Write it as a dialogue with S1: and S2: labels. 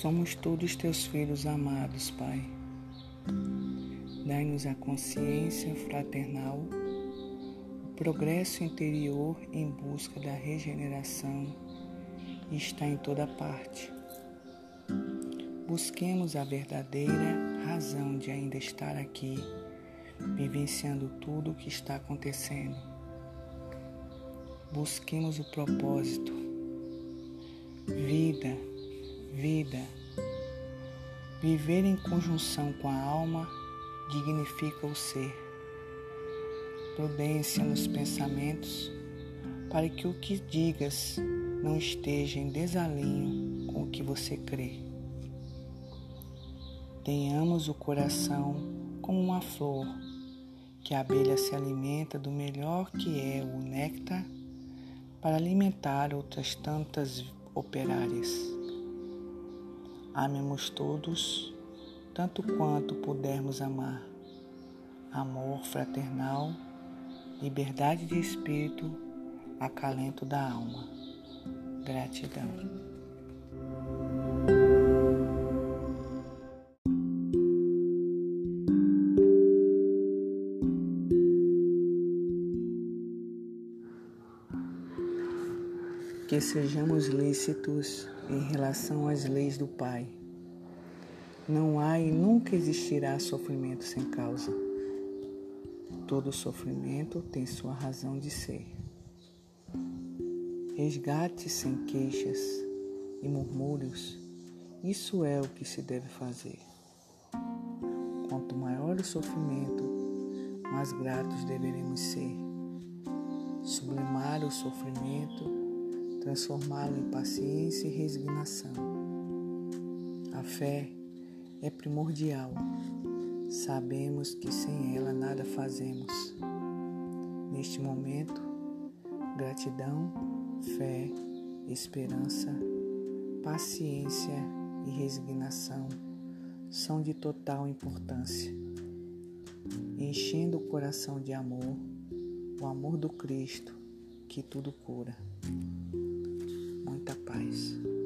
S1: Somos todos teus filhos amados, Pai. Dai-nos a consciência fraternal, o progresso interior em busca da regeneração está em toda parte. Busquemos a verdadeira razão de ainda estar aqui, vivenciando tudo o que está acontecendo. Busquemos o propósito. Vida, vida. Viver em conjunção com a alma dignifica o ser. Prudência nos pensamentos, para que o que digas não esteja em desalinho com o que você crê. Tenhamos o coração como uma flor, que a abelha se alimenta do melhor que é o néctar para alimentar outras tantas operárias. Amemos todos, tanto quanto pudermos amar. Amor fraternal, liberdade de espírito, acalento da alma. Gratidão. que sejamos lícitos em relação às leis do Pai. Não há e nunca existirá sofrimento sem causa. Todo sofrimento tem sua razão de ser. Resgate sem queixas e murmúrios, isso é o que se deve fazer. Quanto maior o sofrimento, mais gratos deveremos ser. Sublimar o sofrimento transformá-lo em paciência e resignação. A fé é primordial. Sabemos que sem ela nada fazemos. Neste momento, gratidão, fé, esperança, paciência e resignação são de total importância. Enchendo o coração de amor, o amor do Cristo que tudo cura paz.